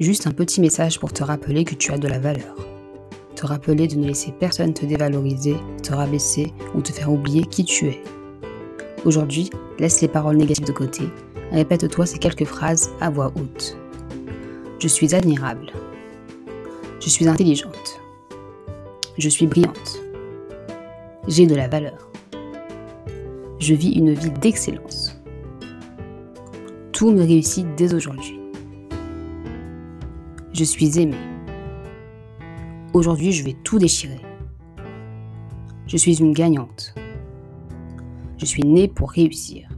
Juste un petit message pour te rappeler que tu as de la valeur. Te rappeler de ne laisser personne te dévaloriser, te rabaisser ou te faire oublier qui tu es. Aujourd'hui, laisse les paroles négatives de côté. Répète-toi ces quelques phrases à voix haute. Je suis admirable. Je suis intelligente. Je suis brillante. J'ai de la valeur. Je vis une vie d'excellence. Tout me réussit dès aujourd'hui. Je suis aimée. Aujourd'hui, je vais tout déchirer. Je suis une gagnante. Je suis née pour réussir.